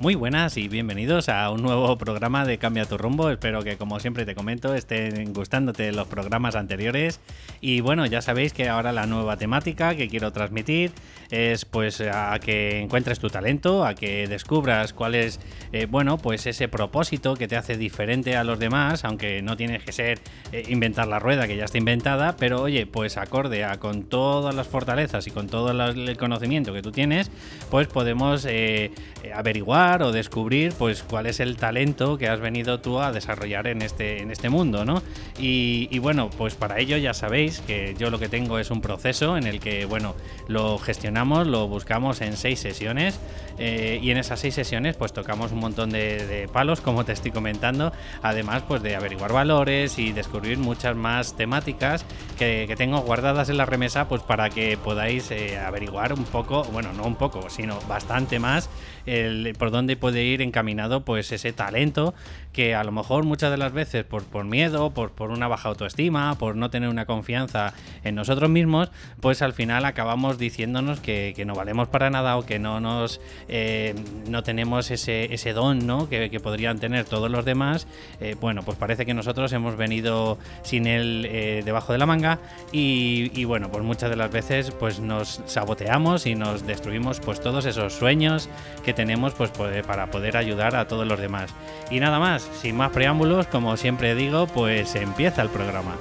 Muy buenas y bienvenidos a un nuevo programa de Cambia tu rumbo. Espero que, como siempre te comento, estén gustándote los programas anteriores. Y bueno, ya sabéis que ahora la nueva temática que quiero transmitir es pues a que encuentres tu talento, a que descubras cuál es, eh, bueno, pues ese propósito que te hace diferente a los demás, aunque no tienes que ser eh, inventar la rueda que ya está inventada, pero oye, pues acorde a con todas las fortalezas y con todo el conocimiento que tú tienes, pues podemos eh, averiguar o descubrir pues cuál es el talento que has venido tú a desarrollar en este, en este mundo, ¿no? Y, bueno, pues para ello ya sabéis que yo lo que tengo es un proceso en el que, bueno, lo gestionamos, lo buscamos en seis sesiones eh, y en esas seis sesiones pues tocamos un montón de, palos, como te estoy comentando, además pues de averiguar valores y descubrir muchas más temáticas que, tengo guardadas en la remesa pues para que podáis eh, averiguar un poco, bueno, no un poco, sino bastante más el, por dónde puede ir encaminado pues ese talento que a lo mejor muchas de las veces por, por miedo, por, por una baja autoestima, por no tener una confianza en nosotros mismos, pues al final acabamos diciéndonos que, no valemos para nada o que no nos eh, no tenemos ese, ese don ¿no? que, podrían tener todos los demás. Eh, bueno, pues parece que nosotros hemos venido sin él eh, debajo de la manga y, y, bueno, pues muchas de las veces pues nos saboteamos y nos destruimos pues todos esos sueños que tenemos pues para poder ayudar a todos los demás. Y nada más, sin más preámbulos, como siempre digo, pues empieza el programa.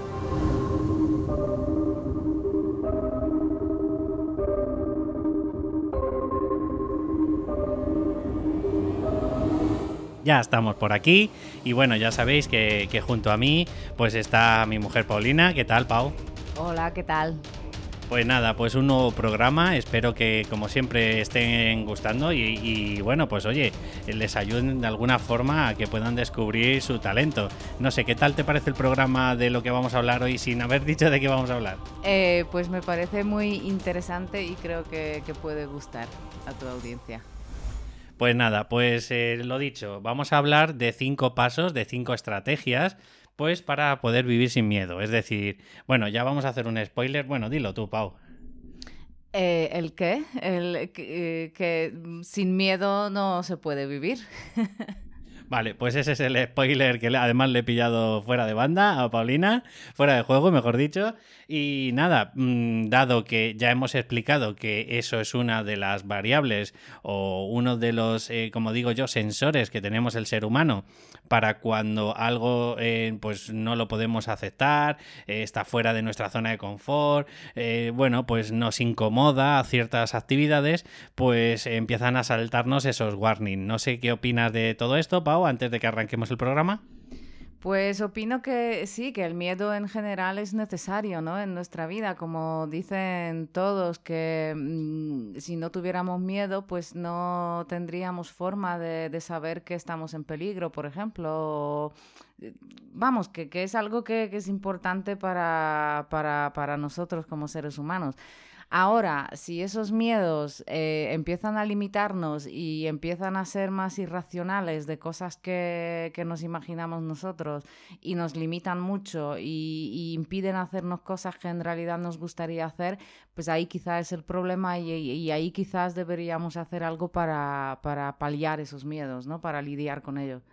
ya estamos por aquí y bueno, ya sabéis que, que, junto a mí pues está mi mujer Paulina. ¿Qué tal, Pau? Hola, ¿qué tal? Pues nada, pues un nuevo programa. Espero que, como siempre, estén gustando y, bueno, pues oye, les ayuden de alguna forma a que puedan descubrir su talento. No sé, ¿qué tal te parece el programa de lo que vamos a hablar hoy sin haber dicho de qué vamos a hablar? Eh, pues me parece muy interesante y creo que, puede gustar a tu audiencia. Pues nada, pues eh, lo dicho, vamos a hablar de cinco pasos, de cinco estrategias pues para poder vivir sin miedo. Es decir, bueno, ya vamos a hacer un spoiler. Bueno, dilo tú, Pau. Eh, ¿El qué? El que, que sin miedo no se puede vivir. Vale, pues ese es el spoiler que además le he pillado fuera de banda a Paulina, fuera de juego, mejor dicho. Y nada, mm, dado que ya hemos explicado que eso es una de las variables o uno de los, eh, como digo yo, sensores que tenemos el ser humano para cuando algo eh, pues no lo podemos aceptar, eh, está fuera de nuestra zona de confort, bueno, pues nos incomoda a ciertas actividades, pues empiezan a saltarnos esos warnings. No sé qué opinas de todo esto, Pau, antes de que arranquemos el programa. Pues opino que sí, que el miedo en general es necesario ¿no? en nuestra vida, como dicen todos, que mm, si no tuviéramos miedo, pues no tendríamos forma de, saber que estamos en peligro, por ejemplo. Vamos, que, es algo que, es importante para, para nosotros como seres humanos. Ahora, si esos miedos eh, empiezan a limitarnos y empiezan a ser más irracionales de cosas que, nos imaginamos nosotros y nos limitan mucho y, impiden hacernos cosas que en realidad nos gustaría hacer, pues ahí quizás es el problema y, ahí quizás deberíamos hacer algo para, para paliar esos miedos, ¿no? Para lidiar con ellos.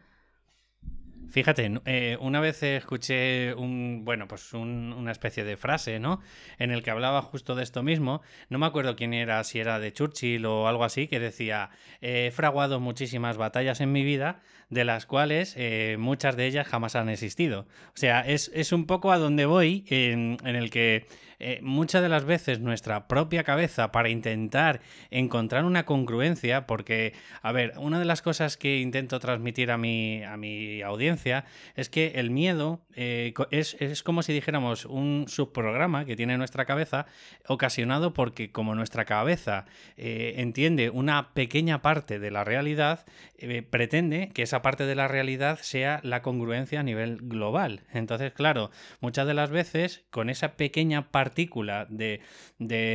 Fíjate, eh, una vez escuché un, bueno, pues una especie de frase, ¿no? En el que hablaba justo de esto mismo. No me acuerdo quién era, si era de Churchill o algo así, que decía, he fraguado muchísimas batallas en mi vida, de las cuales eh, muchas de ellas jamás han existido. O sea, es, un poco a donde voy, en, en el que eh, muchas de las veces nuestra propia cabeza para intentar encontrar una congruencia, porque, a ver, una de las cosas que intento transmitir a mi, a mi audiencia es que el miedo eh, es, es, como si dijéramos un subprograma que tiene nuestra cabeza ocasionado porque como nuestra cabeza eh, entiende una pequeña parte de la realidad, pretende que esa parte de la realidad sea la congruencia a nivel global. Entonces, claro, muchas de las veces con esa pequeña parte partícula de,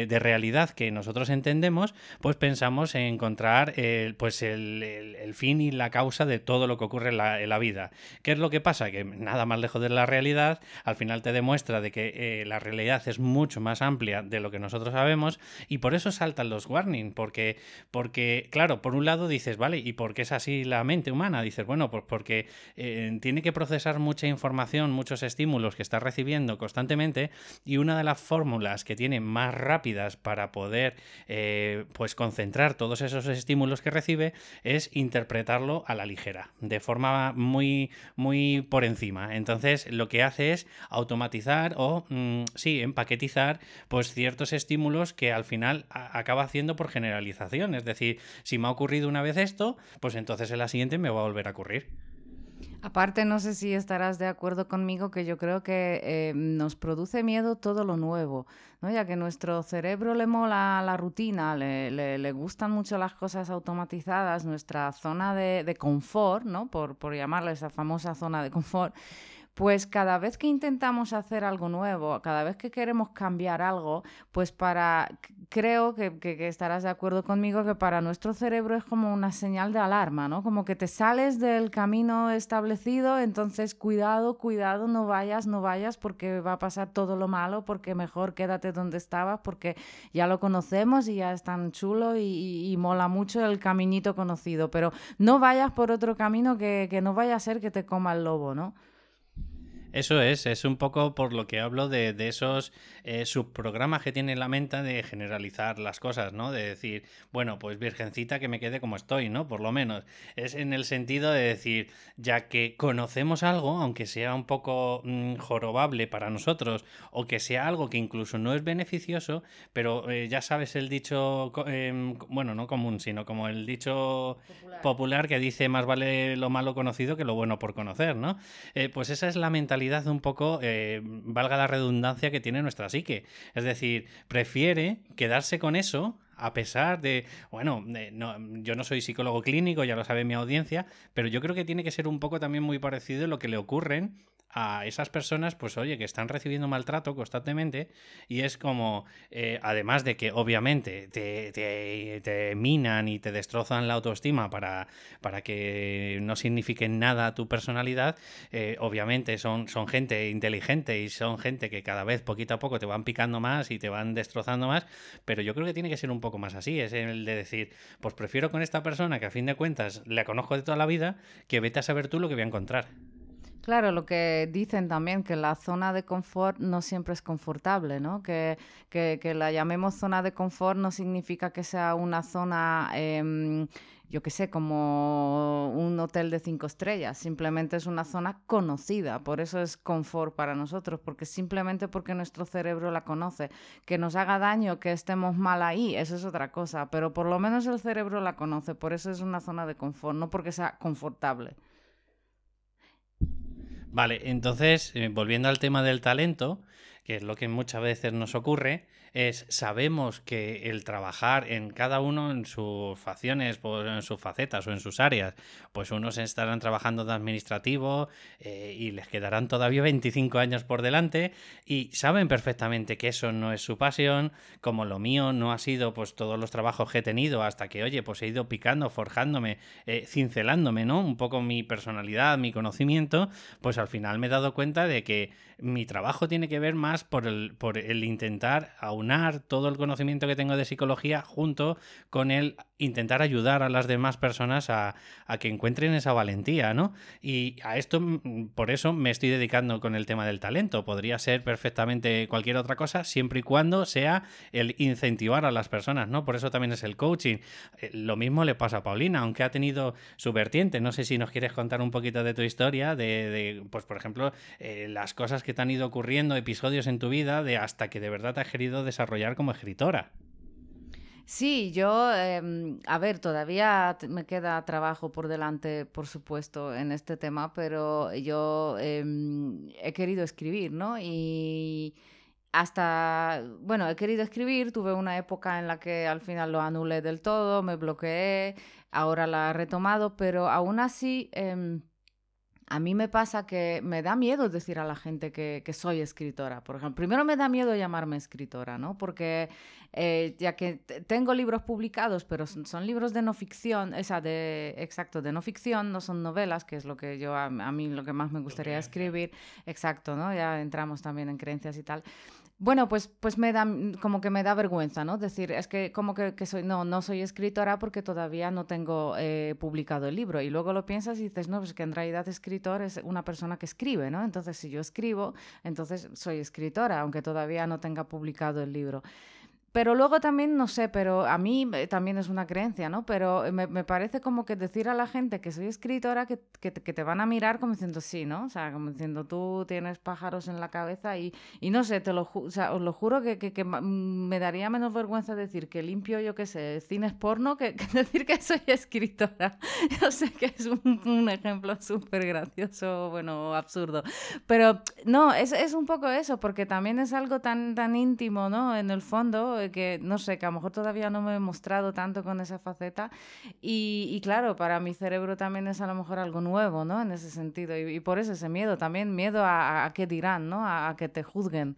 realidad que nosotros entendemos, pues pensamos en encontrar el, pues el, fin y la causa de todo lo que ocurre en la, vida. ¿Qué es lo que pasa? Que nada más lejos de la realidad, al final te demuestra de que eh, la realidad es mucho más amplia de lo que nosotros sabemos y por eso saltan los warnings, porque, porque claro, por un lado dices, vale, ¿y por qué es así la mente humana? Dices, bueno, pues porque eh, tiene que procesar mucha información, muchos estímulos que está recibiendo constantemente y una de las fórmulas que tiene más rápidas para poder eh, pues concentrar todos esos estímulos que recibe es interpretarlo a la ligera, de forma muy, muy por encima. Entonces lo que hace es automatizar o, mm, sí, empaquetizar pues ciertos estímulos que al final acaba haciendo por generalización. Es decir, si me ha ocurrido una vez esto, pues entonces en la siguiente me va a volver a ocurrir. Aparte, no sé si estarás de acuerdo conmigo que yo creo que eh, nos produce miedo todo lo nuevo, ¿no? ya que nuestro cerebro le mola la rutina, le, le, gustan mucho las cosas automatizadas, nuestra zona de, de confort, ¿no? por, por llamarla esa famosa zona de confort, pues cada vez que intentamos hacer algo nuevo, cada vez que queremos cambiar algo, pues para, creo que, estarás de acuerdo conmigo que para nuestro cerebro es como una señal de alarma, ¿no? Como que te sales del camino establecido, entonces cuidado, cuidado, no vayas, no vayas porque va a pasar todo lo malo, porque mejor quédate donde estabas, porque ya lo conocemos y ya es tan chulo y, mola mucho el caminito conocido, pero no vayas por otro camino que, que no vaya a ser que te coma el lobo, ¿no? Eso es, es un poco por lo que hablo de, esos eh, subprogramas que tiene la mente de generalizar las cosas, ¿no? De decir, bueno, pues virgencita que me quede como estoy, ¿no? Por lo menos. Es en el sentido de decir, ya que conocemos algo, aunque sea un poco mm, jorobable para nosotros, o que sea algo que incluso no es beneficioso, pero eh, ya sabes el dicho, em, bueno, no común, sino como el dicho popular. que dice más vale lo malo conocido que lo bueno por conocer, ¿no? Eh, pues esa es la mentalidad un poco, eh, valga la redundancia que tiene nuestra psique. Es decir, prefiere quedarse con eso a pesar de, bueno, yo no soy psicólogo clínico, ya lo sabe mi audiencia, pero yo creo que tiene que ser un poco también muy parecido lo que le ocurren a esas personas, pues oye, que están recibiendo maltrato constantemente y es como, eh, además de que obviamente te, te, minan y te destrozan la autoestima para, para que no signifique nada tu personalidad, eh, obviamente son, son gente inteligente y son gente que cada vez poquito a poco te van picando más y te van destrozando más, pero yo creo que tiene que ser un poco más así, es el de decir, pues prefiero con esta persona que a fin de cuentas la conozco de toda la vida, que vete a saber tú lo que voy a encontrar. Claro, lo que dicen también, que la zona de confort no siempre es confortable, ¿no? Que, que, la llamemos zona de confort no significa que sea una zona, em, yo qué sé, como un hotel de cinco estrellas, simplemente es una zona conocida, por eso es confort para nosotros, porque simplemente porque nuestro cerebro la conoce, que nos haga daño, que estemos mal ahí, eso es otra cosa, pero por lo menos el cerebro la conoce, por eso es una zona de confort, no porque sea confortable. Vale, entonces, eh, volviendo al tema del talento, que es lo que muchas veces nos ocurre, es sabemos que el trabajar en cada uno en sus facciones, pues, en sus facetas o en sus áreas, pues unos estarán trabajando de administrativo eh, y les quedarán todavía 25 años por delante y saben perfectamente que eso no es su pasión, como lo mío no ha sido pues todos los trabajos que he tenido hasta que, oye, pues he ido picando, forjándome, eh, cincelándome, ¿no? Un poco mi personalidad, mi conocimiento, pues al final me he dado cuenta de que mi trabajo tiene que ver más por el, por el intentar aunar todo el conocimiento que tengo de psicología junto con el intentar ayudar a las demás personas a, que encuentren esa valentía, ¿no? Y a esto, mm, por eso me estoy dedicando con el tema del talento. Podría ser perfectamente cualquier otra cosa, siempre y cuando sea el incentivar a las personas, ¿no? Por eso también es el coaching. Eh, lo mismo le pasa a Paulina, aunque ha tenido su vertiente. No sé si nos quieres contar un poquito de tu historia, de, pues por ejemplo, eh, las cosas que te han ido ocurriendo, episodios en tu vida, de hasta que de verdad te has querido desarrollar como escritora. Sí, yo, em, a ver, todavía me queda trabajo por delante, por supuesto, en este tema, pero yo em, he querido escribir, ¿no? Y hasta, bueno, he querido escribir, tuve una época en la que al final lo anulé del todo, me bloqueé, ahora la he retomado, pero aún así... Em, a mí me pasa que me da miedo decir a la gente que, que soy escritora. Por ejemplo, primero me da miedo llamarme escritora, ¿no? Porque eh, ya que tengo libros publicados, pero son, libros de no ficción, esa de, exacto, de no ficción, no son novelas, que es lo que yo, a, a mí lo que más me gustaría escribir, exacto, ¿no? Ya entramos también en creencias y tal. Bueno, pues, pues me da, como que me da vergüenza, ¿no? Decir, es que como que, que soy, no, no soy escritora porque todavía no tengo eh, publicado el libro. Y luego lo piensas y dices, no, pues que en realidad escritor es una persona que escribe, ¿no? Entonces, si yo escribo, entonces soy escritora, aunque todavía no tenga publicado el libro. Pero luego también, no sé, pero a mí eh, también es una creencia, ¿no? Pero me, me, parece como que decir a la gente que soy escritora que, que, te van a mirar como diciendo sí, ¿no? O sea, como diciendo tú tienes pájaros en la cabeza y, y no sé, te lo, o sea, os lo juro que, que, me daría menos vergüenza decir que limpio, yo qué sé, cines porno que, decir que soy escritora. Yo sé que es un, un ejemplo súper gracioso, bueno, absurdo. Pero no, es, es un poco eso, porque también es algo tan, tan íntimo, ¿no? En el fondo que, no sé, que a lo mejor todavía no me he mostrado tanto con esa faceta. Y, claro, para mi cerebro también es a lo mejor algo nuevo, ¿no? En ese sentido. Y, por eso ese miedo también, miedo a, qué dirán, ¿no? a que te juzguen.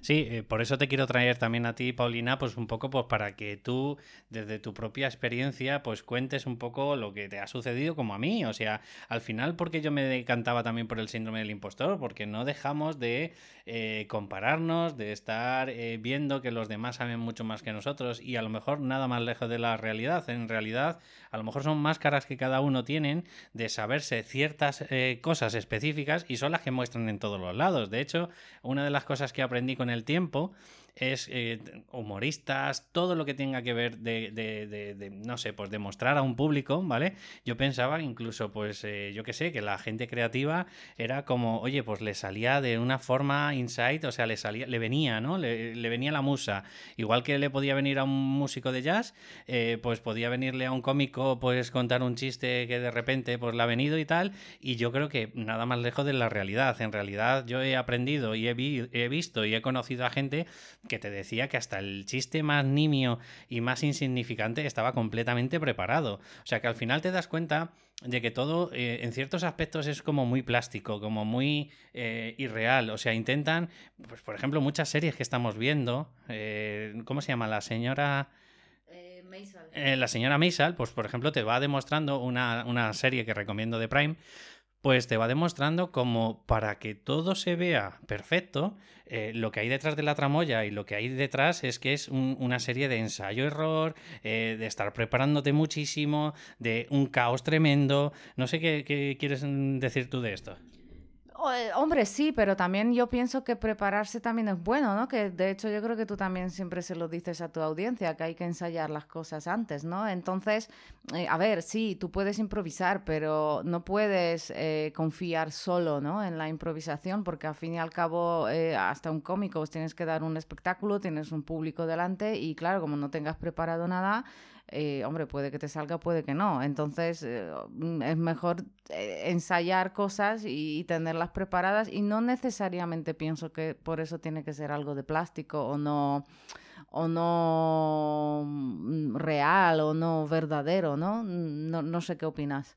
Sí, eh, por eso te quiero traer también a ti, Paulina, pues un poco pues para que tú, desde tu propia experiencia, pues cuentes un poco lo que te ha sucedido como a mí. O sea, al final, porque yo me decantaba también por el síndrome del impostor, porque no dejamos de eh, compararnos, de estar eh, viendo que los demás saben mucho más que nosotros y a lo mejor nada más lejos de la realidad. En realidad, a lo mejor son máscaras que cada uno tienen de saberse ciertas cosas específicas y son las que muestran en todos los lados. De hecho, una de las cosas que aprendí con el tiempo es eh, humoristas, todo lo que tenga que ver de, de, no sé, pues demostrar a un público, ¿vale? Yo pensaba incluso, pues, eh, yo qué sé, que la gente creativa era como, oye, pues le salía de una forma insight, o sea, le salía, le venía, ¿no? Le, venía la musa. Igual que le podía venir a un músico de jazz, eh, pues podía venirle a un cómico, pues contar un chiste que de repente, pues le ha venido y tal, y yo creo que nada más lejos de la realidad. En realidad yo he aprendido y he visto y he conocido a gente que te decía que hasta el chiste más nimio y más insignificante estaba completamente preparado. O sea que al final te das cuenta de que todo eh, en ciertos aspectos es como muy plástico, como muy eh, irreal. O sea, intentan, pues por ejemplo, muchas series que estamos viendo, eh, ¿cómo se llama? La señora... la señora Maisal, pues por ejemplo, te va demostrando una, una serie que recomiendo de Prime, pues te va demostrando como para que todo se vea perfecto, eh, lo que hay detrás de la tramoya y lo que hay detrás es que es una serie de ensayo-error, eh, de estar preparándote muchísimo, de un caos tremendo. No sé qué, qué quieres decir tú de esto. Eh, hombre, sí, pero también yo pienso que prepararse también es bueno, ¿no? Que de hecho yo creo que tú también siempre se lo dices a tu audiencia, que hay que ensayar las cosas antes, ¿no? Entonces, eh, a ver, sí, tú puedes improvisar, pero no puedes eh, confiar solo, ¿no? En la improvisación, porque al fin y al cabo, hasta un cómico, pues tienes que dar un espectáculo, tienes un público delante y claro, como no tengas preparado nada, eh, hombre, puede que te salga, puede que no. Entonces, eh, es mejor eh, ensayar cosas y, tenerlas preparadas y no necesariamente pienso que por eso tiene que ser algo de plástico o no o no mm, real o no verdadero, ¿no? No, no sé qué opinas.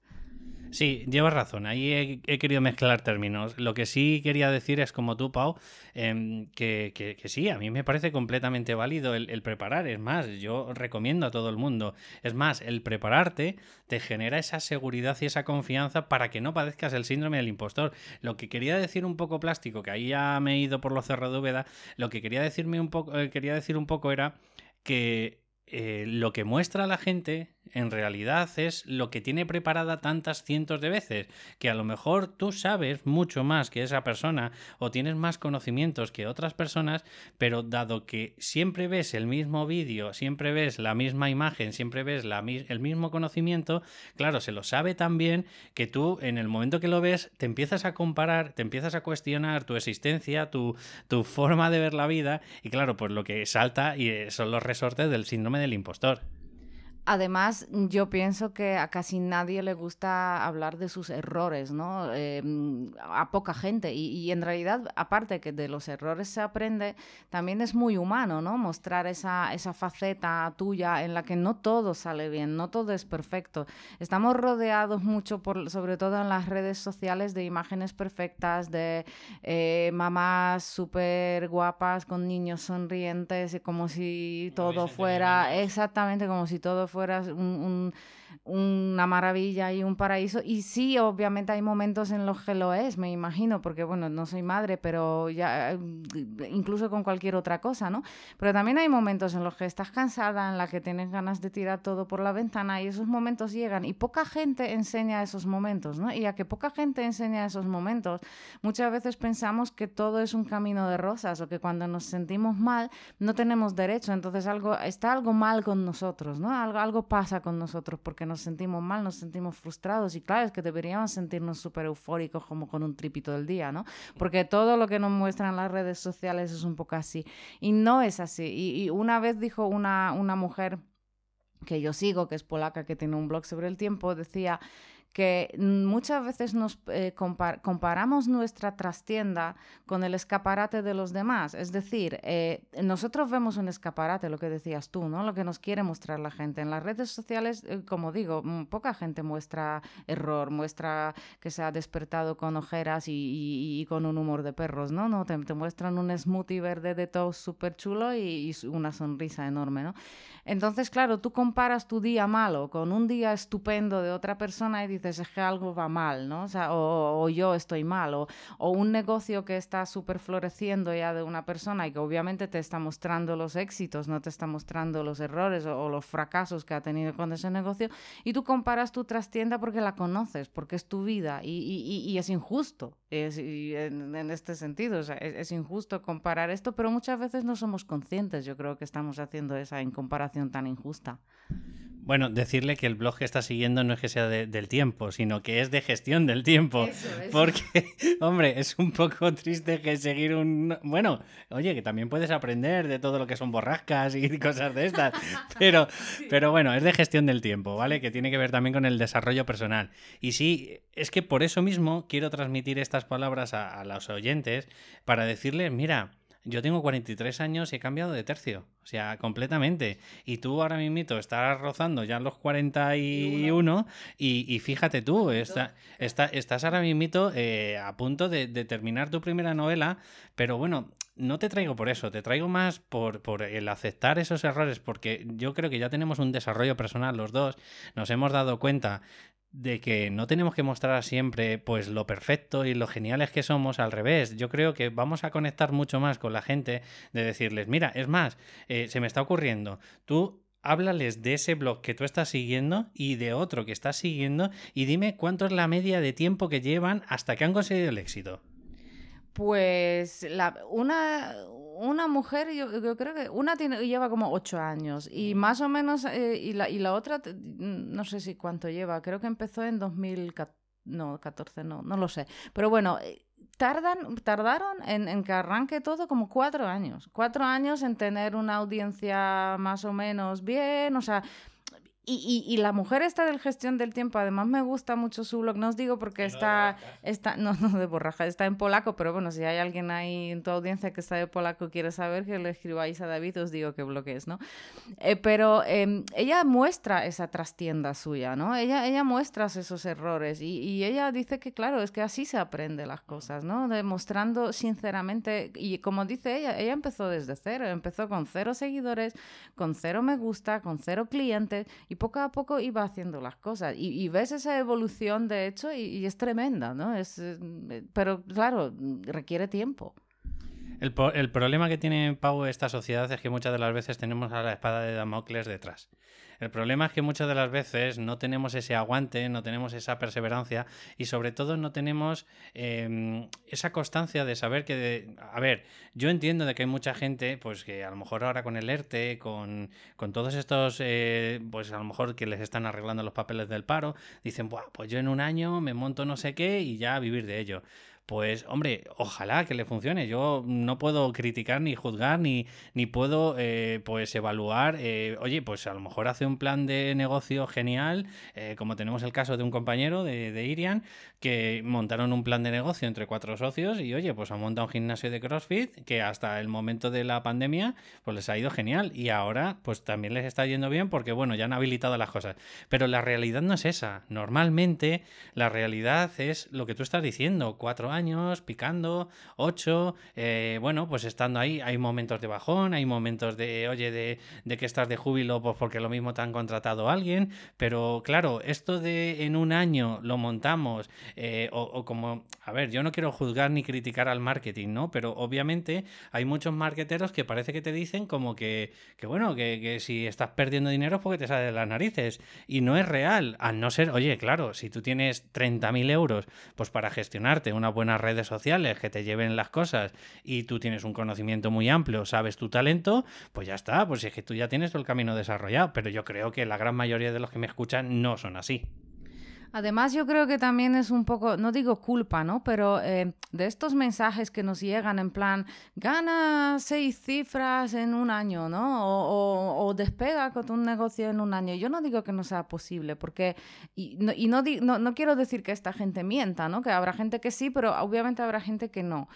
Sí, llevas razón. Ahí he, querido mezclar términos. Lo que sí quería decir es, como tú, Pau, em, que, sí, a mí me parece completamente válido el, preparar. Es más, yo recomiendo a todo el mundo. Es más, el prepararte te genera esa seguridad y esa confianza para que no padezcas el síndrome del impostor. Lo que quería decir un poco plástico, que ahí ya me he ido por lo cerro de Úbeda, lo que quería decirme un poco, eh, quería decir un poco era que eh, lo que muestra la gente en realidad es lo que tiene preparada tantas cientos de veces, que a lo mejor tú sabes mucho más que esa persona o tienes más conocimientos que otras personas, pero dado que siempre ves el mismo vídeo, siempre ves la misma imagen, siempre ves el mismo conocimiento, claro, se lo sabe tan bien que tú en el momento que lo ves te empiezas a comparar, te empiezas a cuestionar tu existencia, tu, tu forma de ver la vida y claro, pues lo que salta y son los resortes del síndrome del impostor. Además, yo pienso que a casi nadie le gusta hablar de sus errores, ¿no? Em, a poca gente. Y, en realidad, aparte que de los errores se aprende, también es muy humano, ¿no? Mostrar esa, esa faceta tuya en la que no todo sale bien, no todo es perfecto. Estamos rodeados mucho, por, sobre todo en las redes sociales, de imágenes perfectas, de eh, mamás súper guapas con niños sonrientes, y como si todo fuera, exactamente como si todo fueras un, una maravilla y un paraíso. Y sí, obviamente hay momentos en los que lo es, me imagino, porque bueno, no soy madre, pero ya mm, incluso con cualquier otra cosa, ¿no? Pero también hay momentos en los que estás cansada, en la que tienes ganas de tirar todo por la ventana y esos momentos llegan y poca gente enseña esos momentos, ¿no? Y a que poca gente enseña esos momentos, muchas veces pensamos que todo es un camino de rosas o que cuando nos sentimos mal no tenemos derecho, entonces algo está algo mal con nosotros, ¿no? Algo algo pasa con nosotros porque nos sentimos mal, nos sentimos frustrados y claro, es que deberíamos sentirnos súper eufóricos como con un tripito del día, ¿no? Porque todo lo que nos muestran las redes sociales es un poco así y no es así. Y, una vez dijo una, una mujer que yo sigo, que es polaca, que tiene un blog sobre el tiempo, decía que muchas veces nos eh, comparamos nuestra trastienda con el escaparate de los demás. Es decir, eh, nosotros vemos un escaparate, lo que decías tú, ¿no? Lo que nos quiere mostrar la gente. En las redes sociales, eh, como digo, mm, poca gente muestra error, muestra que se ha despertado con ojeras y, con un humor de perros, ¿no? no te, muestran un smoothie verde de todo súper chulo y, y una sonrisa enorme, ¿no? Entonces, claro, tú comparas tu día malo con un día estupendo de otra persona y dices, es que algo va mal, ¿no? O, yo estoy mal, o, un negocio que está súper floreciendo ya de una persona y que obviamente te está mostrando los éxitos, no te está mostrando los errores o, los fracasos que ha tenido con ese negocio, y tú comparas tu trastienda porque la conoces, porque es tu vida, y, es injusto es, en, este sentido, sea, es injusto comparar esto, pero muchas veces no somos conscientes, yo creo que estamos haciendo esa incomparación tan injusta. Bueno, decirle que el blog que está siguiendo no es que sea del tiempo, sino que es de gestión del tiempo. Porque, hombre, es un poco triste que seguir un... Bueno, oye, que también puedes aprender de todo lo que son borrascas y cosas de estas. Pero, pero bueno, es de gestión del tiempo, ¿vale? Que tiene que ver también con el desarrollo personal. Y sí, es que por eso mismo quiero transmitir estas palabras a, a los oyentes para decirles, mira, yo tengo 43 años y he cambiado de tercio, o sea, completamente. Y tú ahora mismo estás rozando ya los 41 y, y fíjate tú, está, estás ahora mismo eh, a punto de, terminar tu primera novela, pero bueno, no te traigo por eso, te traigo más por, el aceptar esos errores, porque yo creo que ya tenemos un desarrollo personal los dos, nos hemos dado cuenta de que no tenemos que mostrar siempre pues lo perfecto y lo geniales que somos al revés. Yo creo que vamos a conectar mucho más con la gente de decirles, mira, es más, eh, se me está ocurriendo, tú háblales de ese blog que tú estás siguiendo y de otro que estás siguiendo y dime cuánto es la media de tiempo que llevan hasta que han conseguido el éxito. Pues la, una, una mujer, yo, creo que una tiene, lleva como ocho años y más o menos, eh, y, la, y la otra, no sé si cuánto lleva, creo que empezó en 2014, no, 14, no, no lo sé. Pero bueno, eh, tardan, tardaron en, en, que arranque todo como cuatro años. Cuatro años en tener una audiencia más o menos bien, o sea, y, y, la mujer está del gestión del tiempo, además me gusta mucho su blog, no os digo porque está, está, no, no de borraja, está en polaco, pero bueno, si hay alguien ahí en tu audiencia que está de polaco y quiere saber, que le escribáis a David, os digo qué blog es, ¿no? Eh, pero em, ella muestra esa trastienda suya, ¿no? Ella, ella muestra esos errores y, y, ella dice que, claro, es que así se aprende las cosas, ¿no? Demostrando sinceramente, y como dice ella, ella empezó desde cero, empezó con cero seguidores, con cero me gusta, con cero clientes y poco a poco iba haciendo las cosas. Y, ves esa evolución, de hecho, y, es tremenda, ¿no? Es, eh, pero claro, requiere tiempo. El, el, problema que tiene Pau esta sociedad es que muchas de las veces tenemos a la espada de Damocles detrás. El problema es que muchas de las veces no tenemos ese aguante, no tenemos esa perseverancia y sobre todo no tenemos em, esa constancia de saber que, a ver, yo entiendo de que hay mucha gente, pues que a lo mejor ahora con el ERTE, con, con todos estos, eh, pues a lo mejor que les están arreglando los papeles del paro, dicen, Buah, pues yo en un año me monto no sé qué y ya a vivir de ello. Pues hombre, ojalá que le funcione. Yo no puedo criticar ni juzgar ni, ni puedo eh, pues evaluar, eh, oye, pues a lo mejor hace un plan de negocio genial, eh, como tenemos el caso de un compañero de, de, Irian, que montaron un plan de negocio entre cuatro socios y oye, pues ha montado un gimnasio de CrossFit que hasta el momento de la pandemia pues les ha ido genial y ahora pues también les está yendo bien porque bueno, ya han habilitado las cosas. Pero la realidad no es esa. Normalmente la realidad es lo que tú estás diciendo, cuatro años, picando, ocho, eh, bueno, pues estando ahí, hay momentos de bajón, hay momentos de, oye, de, de que estás de júbilo pues porque lo mismo te han contratado a alguien, pero claro, esto de en un año lo montamos, eh, o, como, a ver, yo no quiero juzgar ni criticar al marketing, ¿no? Pero obviamente hay muchos marketeros que parece que te dicen como que, que bueno, que, que si estás perdiendo dinero es porque te sale de las narices, y no es real, al no ser, oye, claro, si tú tienes 30.000 euros, pues para gestionarte una buenas redes sociales que te lleven las cosas y tú tienes un conocimiento muy amplio, sabes tu talento, pues ya está, pues es que tú ya tienes todo el camino desarrollado. Pero yo creo que la gran mayoría de los que me escuchan no son así. Además, yo creo que también es un poco, no digo culpa, ¿no? Pero eh, de estos mensajes que nos llegan en plan, gana seis cifras en un año, ¿no? O, despega con un negocio en un año. Yo no digo que no sea posible, porque, y, no, y no, no quiero decir que esta gente mienta, ¿no? Que habrá gente que sí, pero obviamente habrá gente que no.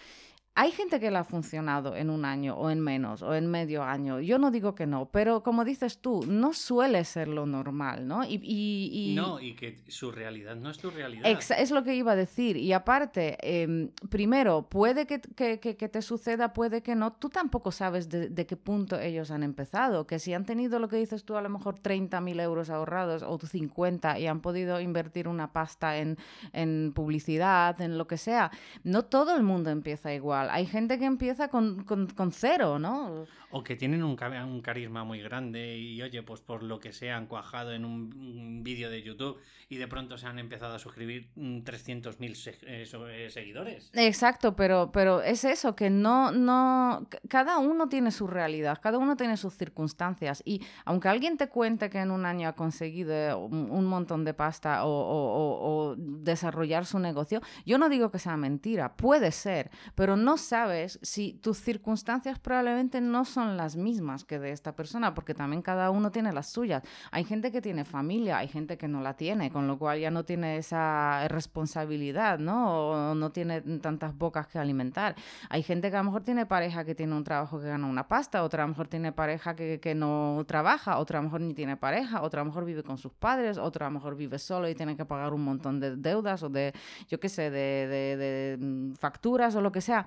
Hay gente que le ha funcionado en un año o en menos o en medio año. Yo no digo que no, pero como dices tú, no suele ser lo normal, ¿no? Y, y, No, y que su realidad no es tu realidad. es lo que iba a decir. Y aparte, em, primero, puede que, que, que, te suceda, puede que no. Tú tampoco sabes de, de, qué punto ellos han empezado. Que si han tenido lo que dices tú, a lo mejor 30.000 euros ahorrados o 50 y han podido invertir una pasta en, en publicidad, en lo que sea. No todo el mundo empieza igual hay gente que empieza con, con, cero, ¿no? O que tienen un, un, carisma muy grande y, oye, pues por lo que sea, han cuajado en un, vídeo de YouTube y de pronto se han empezado a suscribir 300.000 mm, eh, eh, seguidores. Exacto, pero, pero es eso, que no, no... Cada uno tiene su realidad, cada uno tiene sus circunstancias y aunque alguien te cuente que en un año ha conseguido un, montón de pasta o, o, o desarrollar su negocio, yo no digo que sea mentira, puede ser, pero no sabes si tus circunstancias probablemente no son las mismas que de esta persona, porque también cada uno tiene las suyas. Hay gente que tiene familia, hay gente que no la tiene, con lo cual ya no tiene esa responsabilidad, ¿no? O no tiene tantas bocas que alimentar. Hay gente que a lo mejor tiene pareja que tiene un trabajo que gana una pasta, otra a lo mejor tiene pareja que, que no trabaja, otra a lo mejor ni tiene pareja, otra a lo mejor vive con sus padres, otra a lo mejor vive solo y tiene que pagar un montón de deudas o de, yo qué sé, de, de, de mm, facturas o lo que sea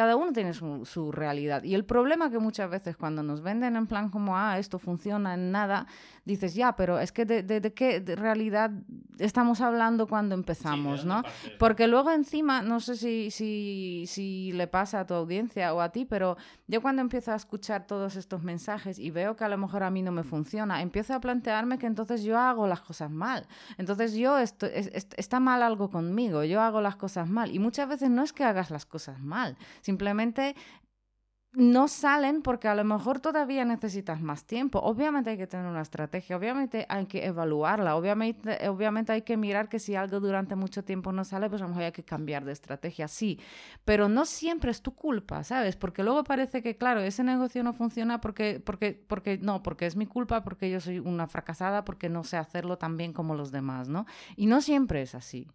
cada uno tiene su, realidad. Y el problema que muchas veces cuando nos venden en plan como, ah, esto funciona en nada, dices, ya, pero es que de, de, qué realidad estamos hablando cuando empezamos, ¿no? Porque luego encima, no sé si, si, si le pasa a tu audiencia o a ti, pero yo cuando empiezo a escuchar todos estos mensajes y veo que a lo mejor a mí no me funciona, empiezo a plantearme que entonces yo hago las cosas mal. Entonces yo, esto, está mal algo conmigo, yo hago las cosas mal. Y muchas veces no es que hagas las cosas mal, Simplemente no salen porque a lo mejor todavía necesitas más tiempo. Obviamente hay que tener una estrategia, obviamente hay que evaluarla, obviamente, obviamente hay que mirar que si algo durante mucho tiempo no sale, pues a lo mejor hay que cambiar de estrategia, sí, pero no siempre es tu culpa, ¿sabes? Porque luego parece que, claro, ese negocio no funciona porque, porque, porque no, porque es mi culpa, porque yo soy una fracasada, porque no sé hacerlo tan bien como los demás, ¿no? Y no siempre es así.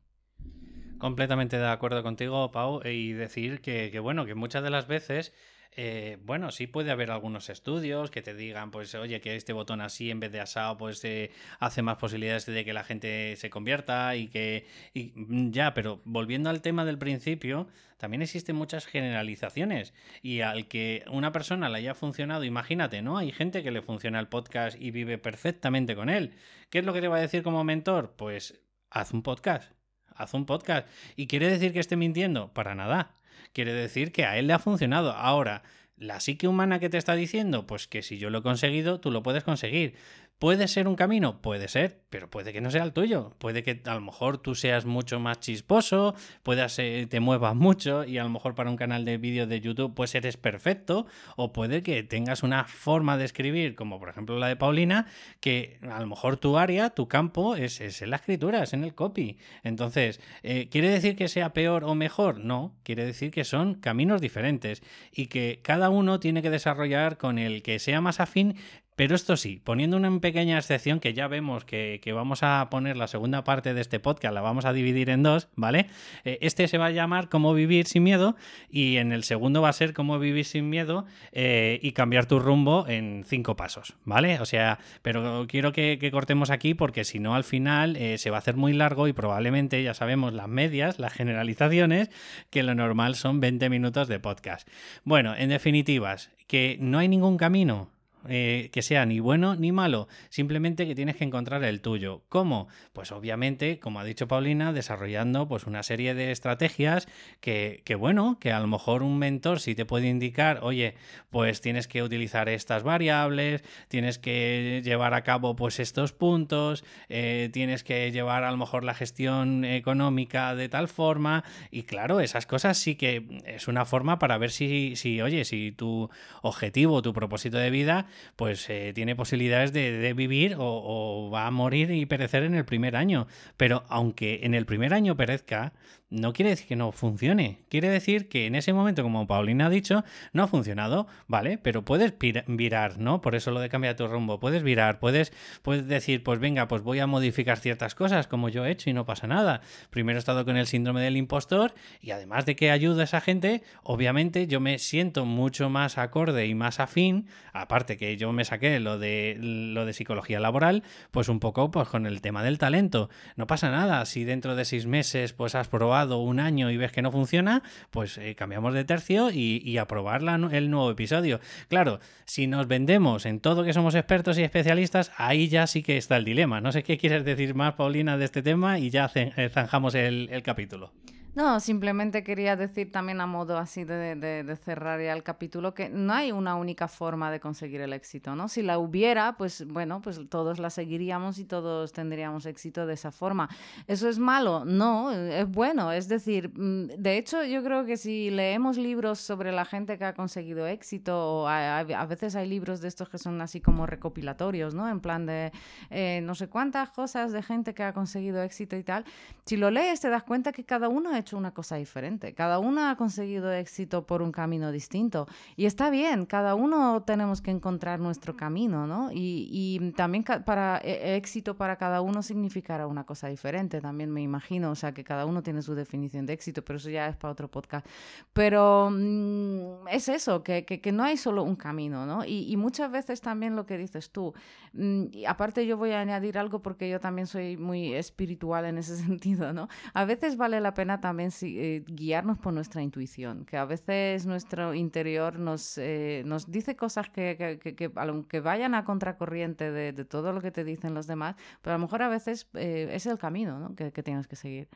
Completamente de acuerdo contigo, Pau, y decir que, bueno, que muchas de las veces eh, bueno, sí puede haber algunos estudios que te digan, pues, oye, que este botón así en vez de asado, pues eh, hace más posibilidades de que la gente se convierta y que. Mm, ya, pero volviendo al tema del principio, también existen muchas generalizaciones. Y al que una persona le haya funcionado, imagínate, ¿no? Hay gente que le funciona el podcast y vive perfectamente con él. ¿Qué es lo que te va a decir como mentor? Pues haz un podcast haz un podcast. ¿Y quiere decir que esté mintiendo? Para nada. Quiere decir que a él le ha funcionado. Ahora, la psique humana que te está diciendo, pues que si yo lo he conseguido, tú lo puedes conseguir. ¿Puede ser un camino? Puede ser, pero puede que no sea el tuyo. Puede que a lo mejor tú seas mucho más chisposo, puedas, te muevas mucho y a lo mejor para un canal de vídeo de YouTube pues eres perfecto. O puede que tengas una forma de escribir, como por ejemplo la de Paulina, que a lo mejor tu área, tu campo es, en la escritura, es en el copy. Entonces, eh, ¿quiere decir que sea peor o mejor? No, quiere decir que son caminos diferentes y que cada uno tiene que desarrollar con el que sea más afín pero esto sí, poniendo una pequeña excepción que ya vemos que, vamos a poner la segunda parte de este podcast, la vamos a dividir en dos, ¿vale? Eh, este se va a llamar Cómo vivir sin miedo y en el segundo va a ser Cómo vivir sin miedo eh, y cambiar tu rumbo en cinco pasos, ¿vale? O sea, pero quiero que, cortemos aquí porque si no al final eh, se va a hacer muy largo y probablemente ya sabemos las medias, las generalizaciones, que lo normal son 20 minutos de podcast. Bueno, en definitivas, que no hay ningún camino eh, que sea ni bueno ni malo, simplemente que tienes que encontrar el tuyo. ¿Cómo? Pues obviamente, como ha dicho Paulina, desarrollando pues una serie de estrategias que, que bueno, que a lo mejor un mentor sí te puede indicar, oye, pues tienes que utilizar estas variables, tienes que llevar a cabo pues estos puntos, eh, tienes que llevar a lo mejor la gestión económica de tal forma y claro, esas cosas sí que es una forma para ver si, si oye, si tu objetivo, tu propósito de vida pues eh, tiene posibilidades de, vivir o, va a morir y perecer en el primer año. Pero aunque en el primer año perezca, no quiere decir que no funcione. Quiere decir que en ese momento, como Paulina ha dicho, no ha funcionado, ¿vale? Pero puedes virar, ¿no? Por eso lo de cambiar tu rumbo. Puedes virar, puedes, puedes decir, pues venga, pues voy a modificar ciertas cosas como yo he hecho y no pasa nada. Primero he estado con el síndrome del impostor y además de que ayuda a esa gente, obviamente yo me siento mucho más acorde y más afín, aparte que yo me saqué lo de, lo de psicología laboral, pues un poco pues con el tema del talento. No pasa nada si dentro de seis meses pues has probado un año y ves que no funciona, pues eh, cambiamos de tercio y, y a probar el nuevo episodio. Claro, si nos vendemos en todo que somos expertos y especialistas, ahí ya sí que está el dilema. No sé qué quieres decir más, Paulina, de este tema y ya zanjamos el capítulo. No, simplemente quería decir también a modo así de, de, cerrar ya el capítulo que no hay una única forma de conseguir el éxito, ¿no? Si la hubiera, pues bueno, pues todos la seguiríamos y todos tendríamos éxito de esa forma. ¿Eso es malo? No, es bueno. Es decir, mm, de hecho yo creo que si leemos libros sobre la gente que ha conseguido éxito, o a, veces hay libros de estos que son así como recopilatorios, ¿no? En plan de eh, no sé cuántas cosas de gente que ha conseguido éxito y tal. Si lo lees te das cuenta que cada uno ha hecho una cosa diferente. Cada uno ha conseguido éxito por un camino distinto. Y está bien, cada uno tenemos que encontrar nuestro camino, ¿no? Y, también para e, éxito para cada uno significará una cosa diferente, también me imagino. O sea, que cada uno tiene su definición de éxito, pero eso ya es para otro podcast. Pero mm, es eso, que, que, no hay solo un camino, ¿no? Y, muchas veces también lo que dices tú. Mm, y aparte yo voy a añadir algo porque yo también soy muy espiritual en ese sentido, ¿no? A veces vale la pena también también eh, guiarnos por nuestra intuición, que a veces nuestro interior nos, eh, nos dice cosas que, que, aunque vayan a contracorriente de, de, todo lo que te dicen los demás, pero a lo mejor a veces eh, es el camino ¿no? que, que tienes que seguir.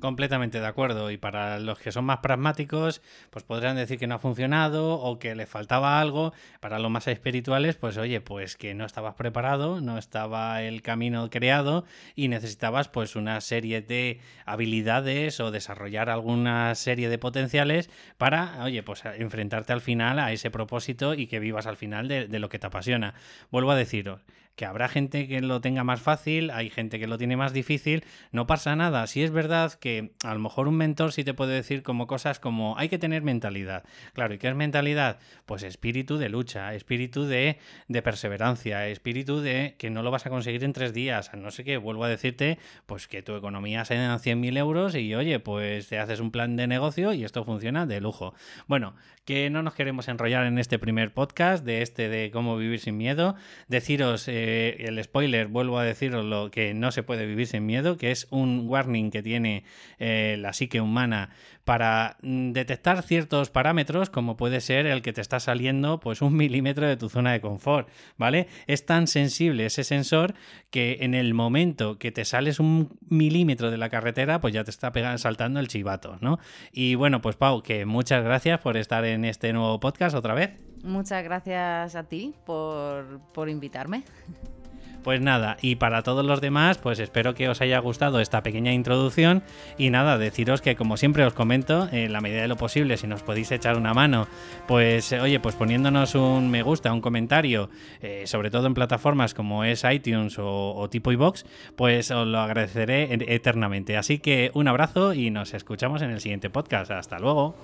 Completamente de acuerdo. Y para los que son más pragmáticos, pues podrían decir que no ha funcionado o que le faltaba algo. Para los más espirituales, pues oye, pues que no estabas preparado, no estaba el camino creado y necesitabas pues una serie de habilidades o desarrollar alguna serie de potenciales para, oye, pues enfrentarte al final a ese propósito y que vivas al final de, de lo que te apasiona. Vuelvo a deciros, que habrá gente que lo tenga más fácil, hay gente que lo tiene más difícil, no pasa nada. Si es verdad que a lo mejor un mentor sí te puede decir como cosas como hay que tener mentalidad. Claro, ¿y qué es mentalidad? Pues espíritu de lucha, espíritu de, de perseverancia, espíritu de que no lo vas a conseguir en tres días. No sé qué, vuelvo a decirte, pues que tu economía se den 100.000 euros y oye, pues te haces un plan de negocio y esto funciona de lujo. Bueno, que no nos queremos enrollar en este primer podcast de este de cómo vivir sin miedo. Deciros... Eh, el spoiler, vuelvo a decirlo, que no se puede vivir sin miedo, que es un warning que tiene eh, la psique humana para mm, detectar ciertos parámetros, como puede ser el que te está saliendo pues un milímetro de tu zona de confort, ¿vale? Es tan sensible ese sensor que en el momento que te sales un milímetro de la carretera, pues ya te está pegando, saltando el chivato, ¿no? Y bueno, pues Pau, que muchas gracias por estar en este nuevo podcast otra vez. Muchas gracias a ti por, por invitarme. Pues nada, y para todos los demás, pues espero que os haya gustado esta pequeña introducción y nada, deciros que como siempre os comento, en la medida de lo posible, si nos podéis echar una mano, pues oye, pues poniéndonos un me gusta, un comentario, eh, sobre todo en plataformas como es iTunes o, o tipo iBox, pues os lo agradeceré eternamente. Así que un abrazo y nos escuchamos en el siguiente podcast. Hasta luego.